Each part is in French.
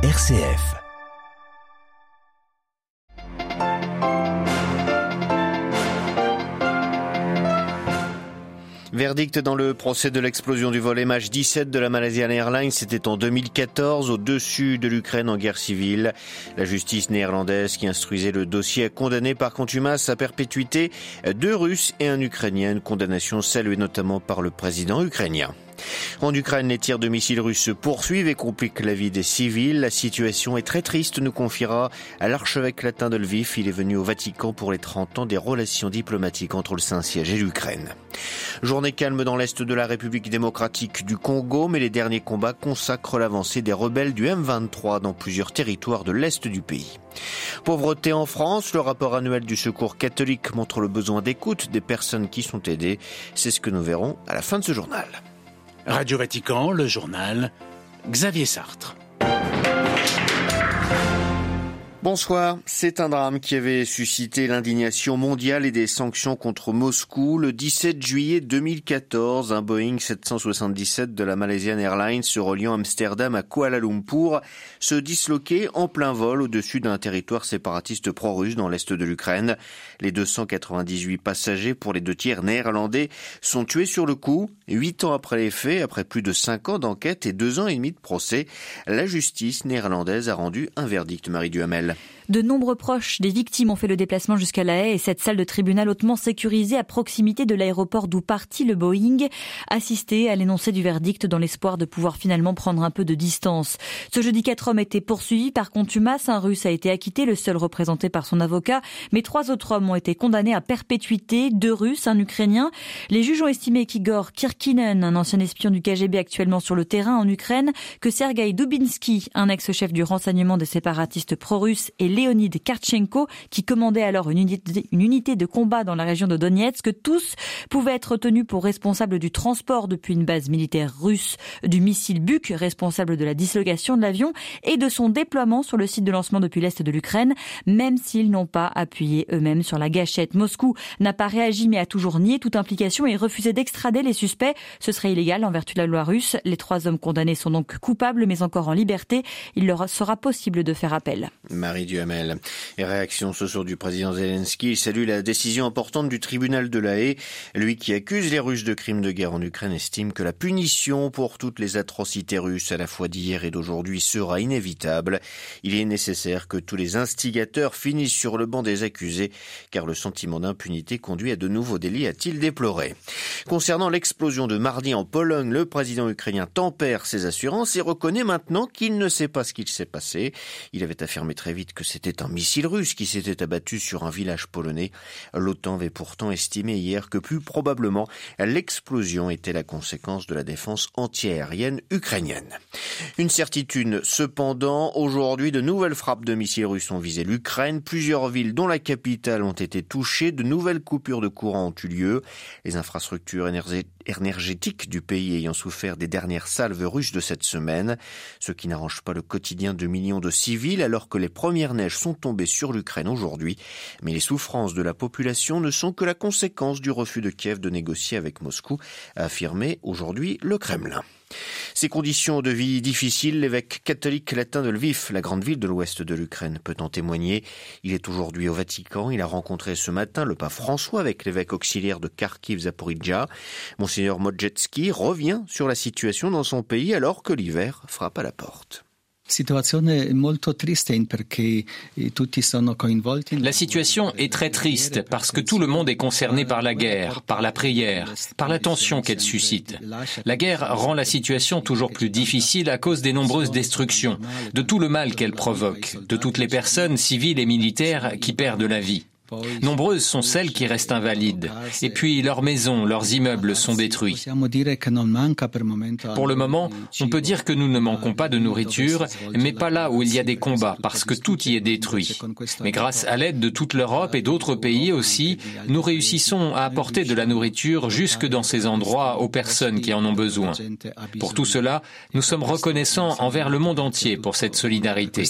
RCF. Verdict dans le procès de l'explosion du vol MH17 de la Malaysian Airlines, c'était en 2014 au-dessus de l'Ukraine en guerre civile. La justice néerlandaise qui instruisait le dossier a condamné par contumace à perpétuité deux Russes et un Ukrainien, condamnation saluée notamment par le président ukrainien. En Ukraine, les tirs de missiles russes se poursuivent et compliquent la vie des civils. La situation est très triste, nous confiera à l'archevêque latin de Lviv. Il est venu au Vatican pour les 30 ans des relations diplomatiques entre le Saint-Siège et l'Ukraine. Journée calme dans l'est de la République démocratique du Congo, mais les derniers combats consacrent l'avancée des rebelles du M23 dans plusieurs territoires de l'est du pays. Pauvreté en France, le rapport annuel du Secours catholique montre le besoin d'écoute des personnes qui sont aidées. C'est ce que nous verrons à la fin de ce journal. Radio Vatican, le journal, Xavier Sartre. Bonsoir. C'est un drame qui avait suscité l'indignation mondiale et des sanctions contre Moscou. Le 17 juillet 2014, un Boeing 777 de la Malaysian Airlines se reliant Amsterdam à Kuala Lumpur se disloquait en plein vol au-dessus d'un territoire séparatiste pro-russe dans l'est de l'Ukraine. Les 298 passagers, pour les deux tiers néerlandais, sont tués sur le coup. Huit ans après les faits, après plus de cinq ans d'enquête et deux ans et demi de procès, la justice néerlandaise a rendu un verdict, Marie Duhamel. Noël. De nombreux proches des victimes ont fait le déplacement jusqu'à La Haye et cette salle de tribunal hautement sécurisée à proximité de l'aéroport d'où partit le Boeing, assisté à l'énoncé du verdict dans l'espoir de pouvoir finalement prendre un peu de distance. Ce jeudi, quatre hommes étaient poursuivis par contumace. Un russe a été acquitté, le seul représenté par son avocat, mais trois autres hommes ont été condamnés à perpétuité, deux russes, un ukrainien. Les juges ont estimé qu'Igor Kirkinen, un ancien espion du KGB actuellement sur le terrain en Ukraine, que Sergei Dubinsky, un ex-chef du renseignement des séparatistes pro-russes, Leonid Karchenko, qui commandait alors une unité, de combat dans la région de Donetsk. Tous pouvaient être tenus pour responsables du transport depuis une base militaire russe du missile Buk, responsable de la dislocation de l'avion et de son déploiement sur le site de lancement depuis l'est de l'Ukraine, même s'ils n'ont pas appuyé eux-mêmes sur la gâchette. Moscou n'a pas réagi mais a toujours nié toute implication et refusé d'extrader les suspects. Ce serait illégal en vertu de la loi russe. Les trois hommes condamnés sont donc coupables mais encore en liberté. Il leur sera possible de faire appel. Marie Duhamel. Et réaction ce soir du président Zelensky. Il salue la décision importante du tribunal de la Haye. Lui qui accuse les Russes de crimes de guerre en Ukraine estime que la punition pour toutes les atrocités russes à la fois d'hier et d'aujourd'hui sera inévitable. Il est nécessaire que tous les instigateurs finissent sur le banc des accusés car le sentiment d'impunité conduit à de nouveaux délits, a-t-il déploré. Concernant l'explosion de mardi en Pologne, le président ukrainien tempère ses assurances et reconnaît maintenant qu'il ne sait pas ce qu'il s'est passé. Il avait affirmé très vite que c'était un missile russe qui s'était abattu sur un village polonais. L'OTAN avait pourtant estimé hier que plus probablement l'explosion était la conséquence de la défense antiaérienne ukrainienne. Une certitude cependant, aujourd'hui de nouvelles frappes de missiles russes ont visé l'Ukraine. Plusieurs villes dont la capitale ont été touchées. De nouvelles coupures de courant ont eu lieu. Les infrastructures énergétiques du pays ayant souffert des dernières salves russes de cette semaine, ce qui n'arrange pas le quotidien de millions de civils alors que les premières neiges sont tombées sur l'Ukraine aujourd'hui. Mais les souffrances de la population ne sont que la conséquence du refus de Kiev de négocier avec Moscou, a affirmé aujourd'hui le Kremlin. Ces conditions de vie difficiles, l'évêque catholique latin de Lviv, la grande ville de l'ouest de l'Ukraine, peut en témoigner. Il est aujourd'hui au Vatican. Il a rencontré ce matin le pape François avec l'évêque auxiliaire de Kharkiv Zaporizhia. Monseigneur Modjetski revient sur la situation dans son pays alors que l'hiver frappe à la porte. La situation est très triste parce que tout le monde est concerné par la guerre, par la prière, par la tension qu'elle suscite. La guerre rend la situation toujours plus difficile à cause des nombreuses destructions, de tout le mal qu'elle provoque, de toutes les personnes civiles et militaires qui perdent la vie. Nombreuses sont celles qui restent invalides. Et puis leurs maisons, leurs immeubles sont détruits. Pour le moment, on peut dire que nous ne manquons pas de nourriture, mais pas là où il y a des combats, parce que tout y est détruit. Mais grâce à l'aide de toute l'Europe et d'autres pays aussi, nous réussissons à apporter de la nourriture jusque dans ces endroits aux personnes qui en ont besoin. Pour tout cela, nous sommes reconnaissants envers le monde entier pour cette solidarité.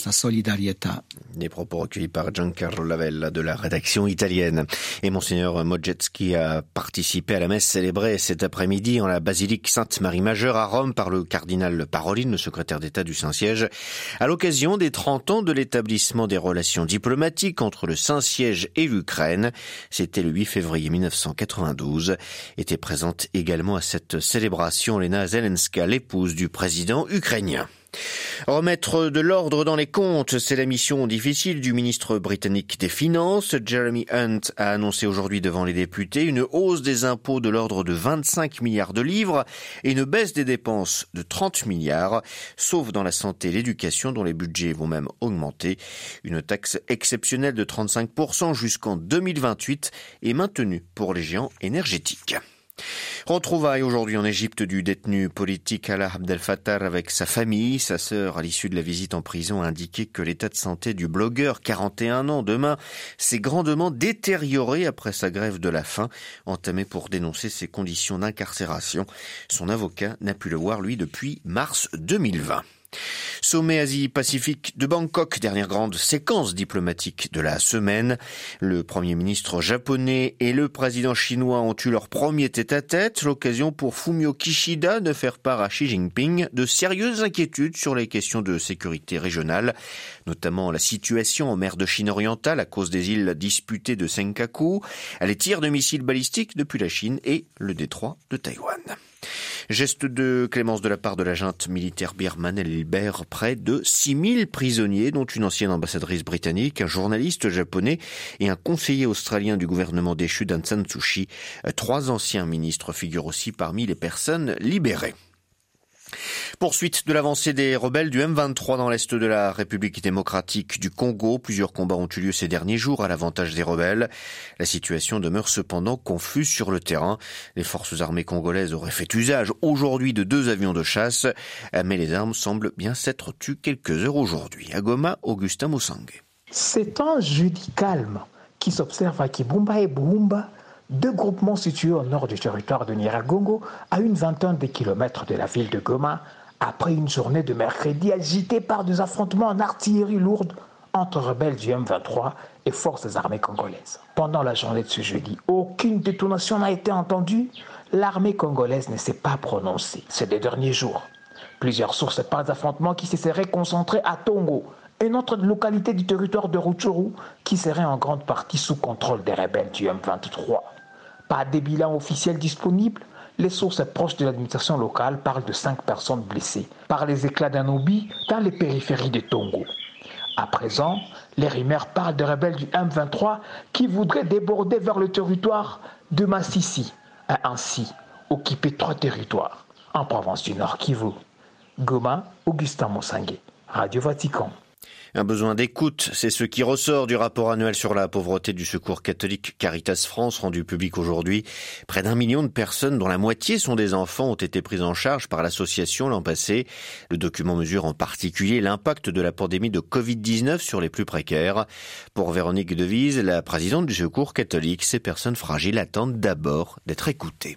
Des propos recueillis par Giancarlo Lavella de la rédaction italienne. Et monseigneur Mojetski a participé à la messe célébrée cet après-midi en la basilique Sainte-Marie-Majeure à Rome par le cardinal Paroline, le secrétaire d'État du Saint-Siège, à l'occasion des 30 ans de l'établissement des relations diplomatiques entre le Saint-Siège et l'Ukraine. C'était le 8 février 1992. Était présente également à cette célébration Lena Zelenska, l'épouse du président ukrainien. Remettre de l'ordre dans les comptes, c'est la mission difficile du ministre britannique des Finances. Jeremy Hunt a annoncé aujourd'hui devant les députés une hausse des impôts de l'ordre de 25 milliards de livres et une baisse des dépenses de 30 milliards, sauf dans la santé et l'éducation dont les budgets vont même augmenter. Une taxe exceptionnelle de 35% jusqu'en 2028 est maintenue pour les géants énergétiques. Retrouvailles aujourd'hui en Égypte du détenu politique Alaa Abdel Fattah avec sa famille. Sa sœur, à l'issue de la visite en prison, a indiqué que l'état de santé du blogueur, 41 ans, demain, s'est grandement détérioré après sa grève de la faim, entamée pour dénoncer ses conditions d'incarcération. Son avocat n'a pu le voir, lui, depuis mars 2020. Sommet Asie-Pacifique de Bangkok, dernière grande séquence diplomatique de la semaine. Le Premier ministre japonais et le président chinois ont eu leur premier tête-à-tête, l'occasion pour Fumio Kishida de faire part à Xi Jinping de sérieuses inquiétudes sur les questions de sécurité régionale, notamment la situation en mer de Chine orientale à cause des îles disputées de Senkaku, les tirs de missiles balistiques depuis la Chine et le détroit de Taïwan. Geste de clémence de la part de la junte militaire birmane, elle libère près de 6000 prisonniers, dont une ancienne ambassadrice britannique, un journaliste japonais et un conseiller australien du gouvernement déchu d'Aung San Suu Trois anciens ministres figurent aussi parmi les personnes libérées. Poursuite de l'avancée des rebelles du M23 dans l'est de la République démocratique du Congo. Plusieurs combats ont eu lieu ces derniers jours à l'avantage des rebelles. La situation demeure cependant confuse sur le terrain. Les forces armées congolaises auraient fait usage aujourd'hui de deux avions de chasse, mais les armes semblent bien s'être tues quelques heures aujourd'hui. À Goma, Augustin Moussangue. C'est un jeudi calme qui s'observe à Kibumba et Bumba deux groupements situés au nord du territoire de Niragongo, à une vingtaine de kilomètres de la ville de Goma, après une journée de mercredi agitée par des affrontements en artillerie lourde entre rebelles du M23 et forces armées congolaises. Pendant la journée de ce jeudi, aucune détonation n'a été entendue. L'armée congolaise ne s'est pas prononcée ces deux derniers jours. Plusieurs sources parlent d'affrontements qui se seraient concentrés à Tongo, une autre localité du territoire de Rutshuru qui serait en grande partie sous contrôle des rebelles du M23. Pas des bilans officiels disponibles, les sources proches de l'administration locale parlent de cinq personnes blessées par les éclats d'un obus dans les périphéries de Tongo. À présent, les rumeurs parlent de rebelles du M23 qui voudraient déborder vers le territoire de Massissi et ainsi occuper trois territoires en province du Nord Kivu. Goma, Augustin Mossangue, Radio Vatican. Un besoin d'écoute, c'est ce qui ressort du rapport annuel sur la pauvreté du secours catholique Caritas France rendu public aujourd'hui. Près d'un million de personnes, dont la moitié sont des enfants, ont été prises en charge par l'association l'an passé. Le document mesure en particulier l'impact de la pandémie de Covid-19 sur les plus précaires. Pour Véronique Devise, la présidente du secours catholique, ces personnes fragiles attendent d'abord d'être écoutées.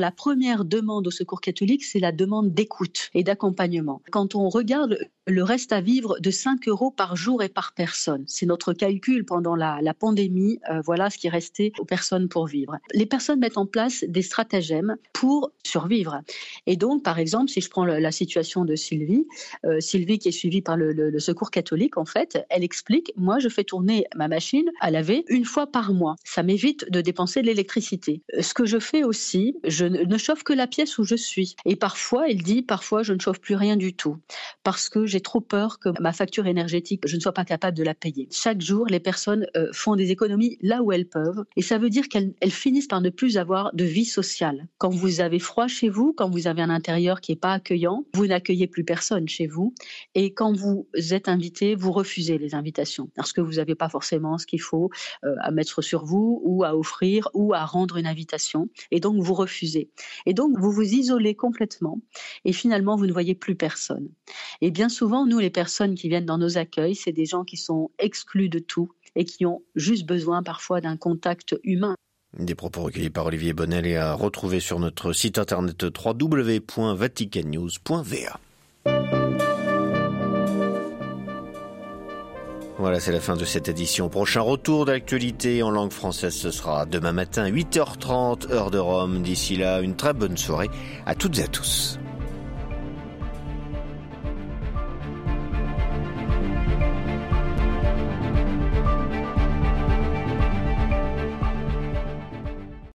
La première demande au Secours catholique, c'est la demande d'écoute et d'accompagnement. Quand on regarde le reste à vivre de 5 euros par jour et par personne. C'est notre calcul pendant la, pandémie. Euh, voilà ce qui restait aux personnes pour vivre. Les personnes mettent en place des stratagèmes pour survivre. Et donc, par exemple, si je prends la situation de Sylvie, euh, Sylvie qui est suivie par le, Secours catholique, en fait, elle explique, moi, je fais tourner ma machine à laver une fois par mois. Ça m'évite de dépenser de l'électricité. Euh, ce que je fais aussi, je ne chauffe que la pièce où je suis. Et parfois, elle dit, parfois, je ne chauffe plus rien du tout parce que j'ai trop peur que ma facture énergétique, je ne sois pas capable de la payer. Chaque jour, les personnes euh, font des économies là où elles peuvent. Et ça veut dire qu'elles finissent par ne plus avoir de vie sociale. Quand vous avez froid chez vous, quand vous avez un intérieur qui n'est pas accueillant, vous n'accueillez plus personne chez vous. Et quand vous êtes invité, vous refusez les invitations parce que vous n'avez pas forcément ce qu'il faut euh, à mettre sur vous ou à offrir ou à rendre une invitation. Et donc, vous refusez. Et donc, vous vous isolez complètement. Et finalement, vous ne voyez plus personne. Et bien souvent, nous, les personnes qui viennent dans nos accueils, c'est des gens qui sont exclus de tout et qui ont juste besoin parfois d'un contact humain. Des propos recueillis par Olivier Bonnel et à retrouver sur notre site internet www.vaticannews.va. Voilà, c'est la fin de cette édition. Prochain retour d'actualité en langue française, ce sera demain matin, 8h30, heure de Rome. D'ici là, une très bonne soirée à toutes et à tous.